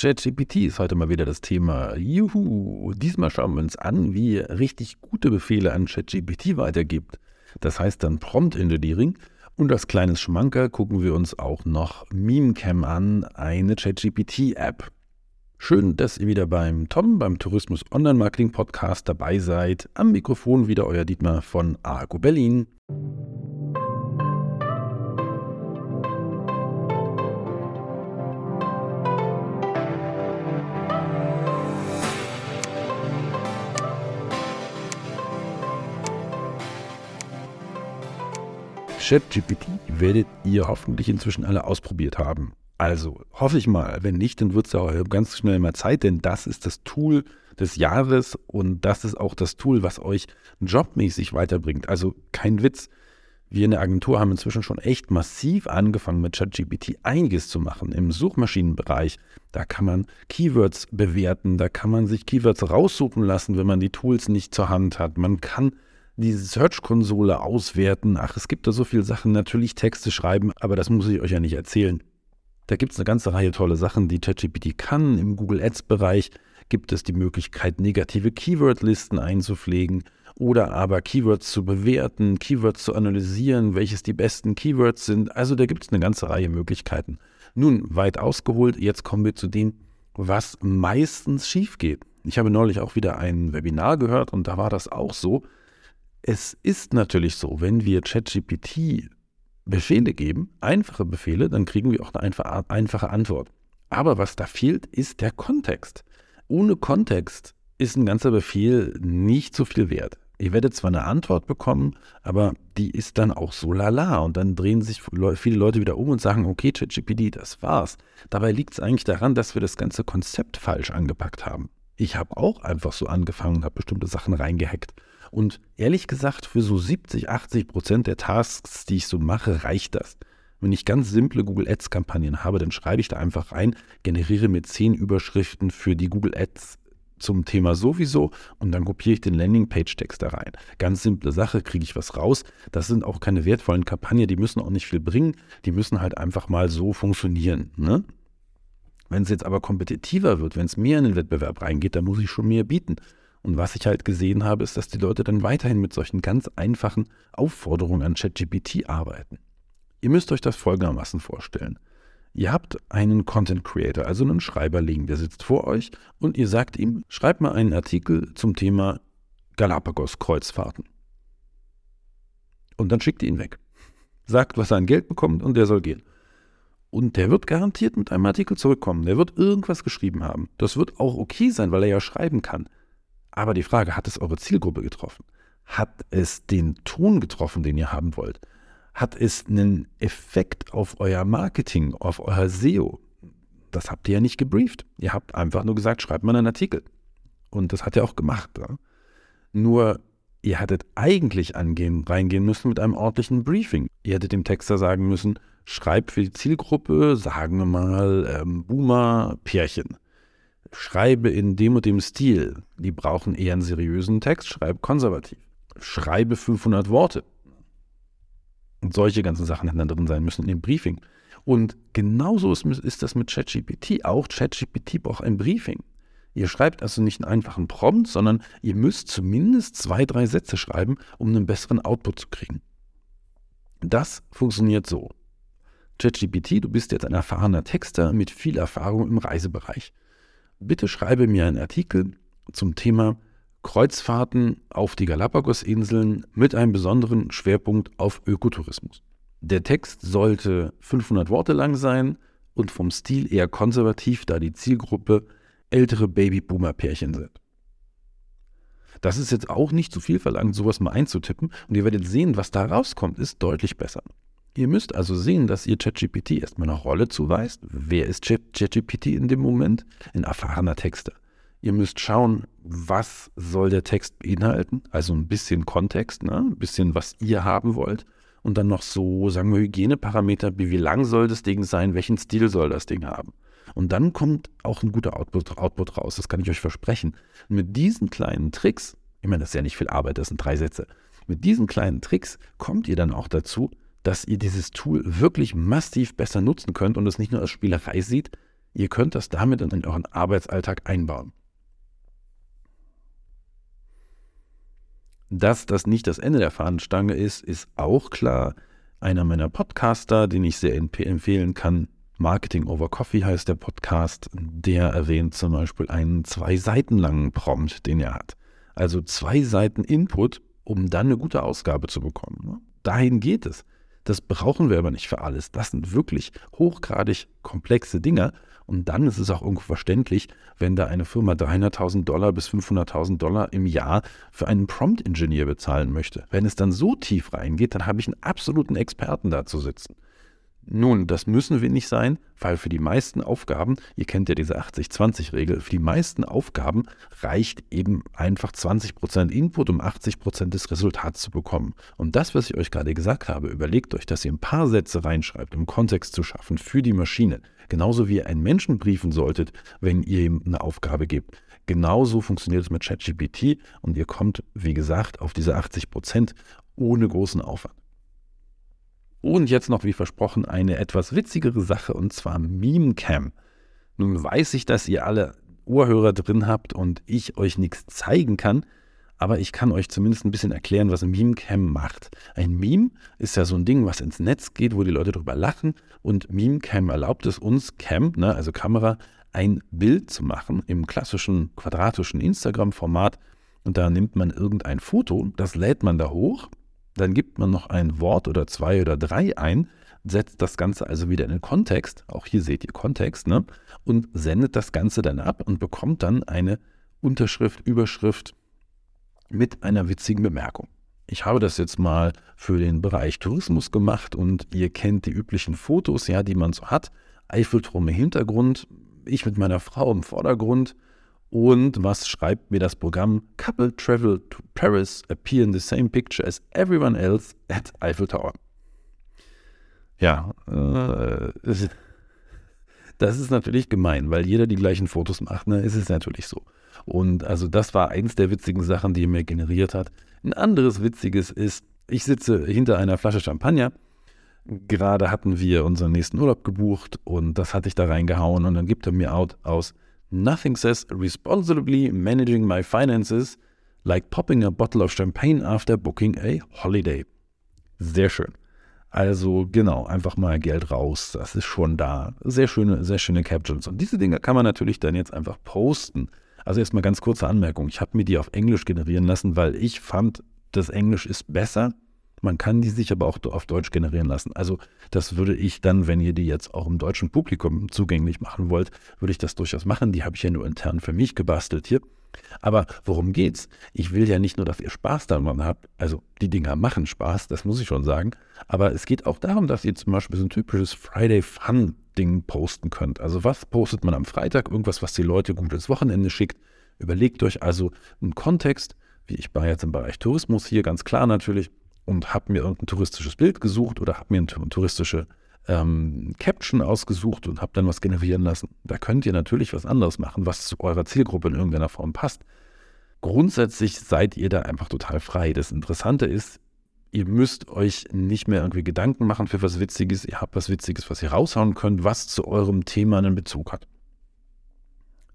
ChatGPT ist heute mal wieder das Thema. Juhu! Diesmal schauen wir uns an, wie ihr richtig gute Befehle an ChatGPT weitergibt. Das heißt dann Prompt Engineering. Und als kleines Schmanker gucken wir uns auch noch MemeCam an, eine ChatGPT-App. Schön, dass ihr wieder beim Tom, beim Tourismus Online Marketing Podcast dabei seid. Am Mikrofon wieder euer Dietmar von Argo Berlin. ChatGPT werdet ihr hoffentlich inzwischen alle ausprobiert haben. Also hoffe ich mal. Wenn nicht, dann wird es ja ganz schnell mal Zeit, denn das ist das Tool des Jahres und das ist auch das Tool, was euch jobmäßig weiterbringt. Also kein Witz. Wir in der Agentur haben inzwischen schon echt massiv angefangen mit ChatGPT einiges zu machen im Suchmaschinenbereich. Da kann man Keywords bewerten, da kann man sich Keywords raussuchen lassen, wenn man die Tools nicht zur Hand hat. Man kann die Search-Konsole auswerten. Ach, es gibt da so viele Sachen. Natürlich Texte schreiben, aber das muss ich euch ja nicht erzählen. Da gibt es eine ganze Reihe tolle Sachen, die ChatGPT kann. Im Google Ads-Bereich gibt es die Möglichkeit, negative Keyword-Listen einzupflegen oder aber Keywords zu bewerten, Keywords zu analysieren, welches die besten Keywords sind. Also da gibt es eine ganze Reihe Möglichkeiten. Nun, weit ausgeholt, jetzt kommen wir zu dem, was meistens schief geht. Ich habe neulich auch wieder ein Webinar gehört und da war das auch so. Es ist natürlich so, wenn wir ChatGPT Befehle geben, einfache Befehle, dann kriegen wir auch eine einfache, Antwort. Aber was da fehlt, ist der Kontext. Ohne Kontext ist ein ganzer Befehl nicht so viel wert. Ihr werdet zwar eine Antwort bekommen, aber die ist dann auch so lala. Und dann drehen sich viele Leute wieder um und sagen, okay, ChatGPT, das war's. Dabei liegt es eigentlich daran, dass wir das ganze Konzept falsch angepackt haben. Ich habe auch einfach so angefangen und habe bestimmte Sachen reingehackt. Und ehrlich gesagt, für so 70, 80 Prozent der Tasks, die ich so mache, reicht das. Wenn ich ganz simple Google Ads-Kampagnen habe, dann schreibe ich da einfach rein, generiere mir zehn Überschriften für die Google Ads zum Thema sowieso und dann kopiere ich den Landingpage-Text da rein. Ganz simple Sache, kriege ich was raus. Das sind auch keine wertvollen Kampagnen, die müssen auch nicht viel bringen, die müssen halt einfach mal so funktionieren. Ne? Wenn es jetzt aber kompetitiver wird, wenn es mehr in den Wettbewerb reingeht, dann muss ich schon mehr bieten. Und was ich halt gesehen habe, ist, dass die Leute dann weiterhin mit solchen ganz einfachen Aufforderungen an ChatGPT arbeiten. Ihr müsst euch das folgendermaßen vorstellen. Ihr habt einen Content Creator, also einen Schreiberling, der sitzt vor euch und ihr sagt ihm, schreibt mal einen Artikel zum Thema Galapagos-Kreuzfahrten. Und dann schickt ihr ihn weg. Sagt, was er an Geld bekommt und der soll gehen. Und der wird garantiert mit einem Artikel zurückkommen. Der wird irgendwas geschrieben haben. Das wird auch okay sein, weil er ja schreiben kann. Aber die Frage, hat es eure Zielgruppe getroffen? Hat es den Ton getroffen, den ihr haben wollt? Hat es einen Effekt auf euer Marketing, auf euer SEO? Das habt ihr ja nicht gebrieft. Ihr habt einfach nur gesagt, schreibt mal einen Artikel. Und das hat er auch gemacht. Ja? Nur, ihr hättet eigentlich angehen, reingehen müssen mit einem ordentlichen Briefing. Ihr hättet dem Texter sagen müssen, schreibt für die Zielgruppe, sagen wir mal, ähm, Boomer-Pärchen schreibe in dem und dem Stil. Die brauchen eher einen seriösen Text, schreib konservativ. Schreibe 500 Worte. Und solche ganzen Sachen hätten dann drin sein müssen in dem Briefing. Und genauso ist, ist das mit ChatGPT. Auch ChatGPT braucht ein Briefing. Ihr schreibt also nicht einen einfachen Prompt, sondern ihr müsst zumindest zwei, drei Sätze schreiben, um einen besseren Output zu kriegen. Das funktioniert so. ChatGPT, du bist jetzt ein erfahrener Texter mit viel Erfahrung im Reisebereich bitte schreibe mir einen Artikel zum Thema Kreuzfahrten auf die Galapagosinseln mit einem besonderen Schwerpunkt auf Ökotourismus. Der Text sollte 500 Worte lang sein und vom Stil eher konservativ, da die Zielgruppe ältere Babyboomer-Pärchen sind. Das ist jetzt auch nicht zu viel verlangt, sowas mal einzutippen und ihr werdet sehen, was da rauskommt, ist deutlich besser. Ihr müsst also sehen, dass ihr ChatGPT erstmal eine Rolle zuweist. Wer ist ChatGPT in dem Moment? Ein erfahrener Texter. Ihr müsst schauen, was soll der Text beinhalten, also ein bisschen Kontext, ne? ein bisschen, was ihr haben wollt. Und dann noch so, sagen wir, Hygieneparameter, wie, wie lang soll das Ding sein, welchen Stil soll das Ding haben. Und dann kommt auch ein guter Output, Output raus, das kann ich euch versprechen. Und mit diesen kleinen Tricks, ich meine, das ist ja nicht viel Arbeit, das sind drei Sätze, mit diesen kleinen Tricks kommt ihr dann auch dazu, dass ihr dieses Tool wirklich massiv besser nutzen könnt und es nicht nur als Spielerei seht, Ihr könnt das damit in euren Arbeitsalltag einbauen. Dass das nicht das Ende der Fahnenstange ist, ist auch klar. Einer meiner Podcaster, den ich sehr empfehlen kann, Marketing over Coffee heißt der Podcast, der erwähnt zum Beispiel einen zwei Seiten langen Prompt, den er hat. Also zwei Seiten Input, um dann eine gute Ausgabe zu bekommen. Dahin geht es. Das brauchen wir aber nicht für alles. Das sind wirklich hochgradig komplexe Dinge und dann ist es auch irgendwo verständlich, wenn da eine Firma 300.000 Dollar bis 500.000 Dollar im Jahr für einen Prompt-Ingenieur bezahlen möchte. Wenn es dann so tief reingeht, dann habe ich einen absoluten Experten da zu sitzen. Nun, das müssen wir nicht sein, weil für die meisten Aufgaben, ihr kennt ja diese 80-20-Regel, für die meisten Aufgaben reicht eben einfach 20% Input, um 80% des Resultats zu bekommen. Und das, was ich euch gerade gesagt habe, überlegt euch, dass ihr ein paar Sätze reinschreibt, um Kontext zu schaffen für die Maschine. Genauso wie ihr einen Menschen briefen solltet, wenn ihr ihm eine Aufgabe gebt. Genauso funktioniert es mit ChatGPT und ihr kommt, wie gesagt, auf diese 80% ohne großen Aufwand. Und jetzt noch, wie versprochen, eine etwas witzigere Sache und zwar Memecam. Nun weiß ich, dass ihr alle Ohrhörer drin habt und ich euch nichts zeigen kann, aber ich kann euch zumindest ein bisschen erklären, was Memecam macht. Ein Meme ist ja so ein Ding, was ins Netz geht, wo die Leute drüber lachen und Memecam erlaubt es uns, Cam, ne, also Kamera, ein Bild zu machen im klassischen quadratischen Instagram-Format und da nimmt man irgendein Foto, das lädt man da hoch dann gibt man noch ein Wort oder zwei oder drei ein, setzt das Ganze also wieder in den Kontext, auch hier seht ihr Kontext, ne? und sendet das Ganze dann ab und bekommt dann eine Unterschrift, Überschrift mit einer witzigen Bemerkung. Ich habe das jetzt mal für den Bereich Tourismus gemacht und ihr kennt die üblichen Fotos, ja, die man so hat. Eiffelturm im Hintergrund, ich mit meiner Frau im Vordergrund und was schreibt mir das Programm? Couple travel to Paris, appear in the same picture as everyone else at Eiffel Tower. Ja, äh, das ist natürlich gemein, weil jeder die gleichen Fotos macht, ne? Ist es natürlich so. Und also das war eins der witzigen Sachen, die er mir generiert hat. Ein anderes witziges ist, ich sitze hinter einer Flasche Champagner. Gerade hatten wir unseren nächsten Urlaub gebucht und das hatte ich da reingehauen und dann gibt er mir out aus, Nothing says responsibly managing my finances like popping a bottle of champagne after booking a holiday. Sehr schön. Also genau, einfach mal Geld raus. Das ist schon da. Sehr schöne, sehr schöne Captions. Und diese Dinge kann man natürlich dann jetzt einfach posten. Also erstmal ganz kurze Anmerkung. Ich habe mir die auf Englisch generieren lassen, weil ich fand, das Englisch ist besser. Man kann die sich aber auch auf Deutsch generieren lassen. Also das würde ich dann, wenn ihr die jetzt auch im deutschen Publikum zugänglich machen wollt, würde ich das durchaus machen. Die habe ich ja nur intern für mich gebastelt hier. Aber worum geht's? Ich will ja nicht nur, dass ihr Spaß daran habt. Also die Dinger machen Spaß, das muss ich schon sagen. Aber es geht auch darum, dass ihr zum Beispiel so ein typisches Friday Fun Ding posten könnt. Also was postet man am Freitag? Irgendwas, was die Leute gut ins Wochenende schickt. Überlegt euch also einen Kontext, wie ich war jetzt im Bereich Tourismus hier ganz klar natürlich und habe mir irgendein touristisches Bild gesucht oder habe mir eine touristische ähm, Caption ausgesucht und habe dann was generieren lassen. Da könnt ihr natürlich was anderes machen, was zu eurer Zielgruppe in irgendeiner Form passt. Grundsätzlich seid ihr da einfach total frei. Das Interessante ist, ihr müsst euch nicht mehr irgendwie Gedanken machen für was Witziges. Ihr habt was Witziges, was ihr raushauen könnt, was zu eurem Thema einen Bezug hat.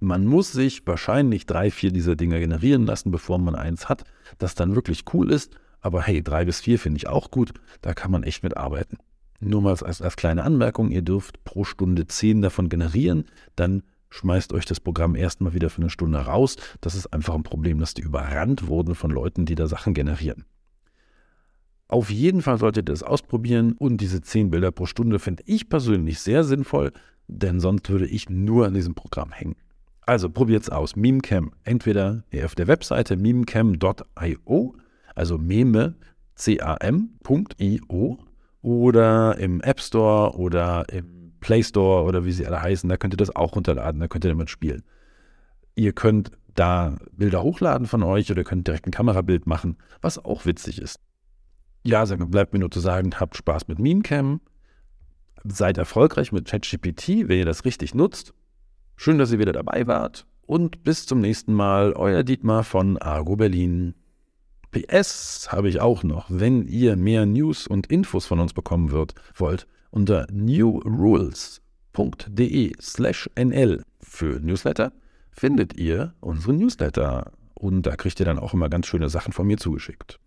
Man muss sich wahrscheinlich drei, vier dieser Dinge generieren lassen, bevor man eins hat, das dann wirklich cool ist aber hey, drei bis vier finde ich auch gut. Da kann man echt mit arbeiten. Nur mal als, als kleine Anmerkung, ihr dürft pro Stunde zehn davon generieren. Dann schmeißt euch das Programm erstmal wieder für eine Stunde raus. Das ist einfach ein Problem, dass die überrannt wurden von Leuten, die da Sachen generieren. Auf jeden Fall solltet ihr das ausprobieren und diese zehn Bilder pro Stunde finde ich persönlich sehr sinnvoll, denn sonst würde ich nur an diesem Programm hängen. Also probiert es aus. Memecam. Entweder auf der Webseite memecam.io also meme, C-A-M.io oder im App Store oder im Play Store oder wie sie alle heißen. Da könnt ihr das auch runterladen, da könnt ihr damit spielen. Ihr könnt da Bilder hochladen von euch oder könnt direkt ein Kamerabild machen, was auch witzig ist. Ja, bleibt mir nur zu sagen, habt Spaß mit Memecam, seid erfolgreich mit ChatGPT, wenn ihr das richtig nutzt. Schön, dass ihr wieder dabei wart und bis zum nächsten Mal, euer Dietmar von Argo Berlin. PS habe ich auch noch, wenn ihr mehr News und Infos von uns bekommen wird, wollt, unter New Rules www.newsletter.de slash nl für Newsletter findet ihr unsere Newsletter. Und da kriegt ihr dann auch immer ganz schöne Sachen von mir zugeschickt.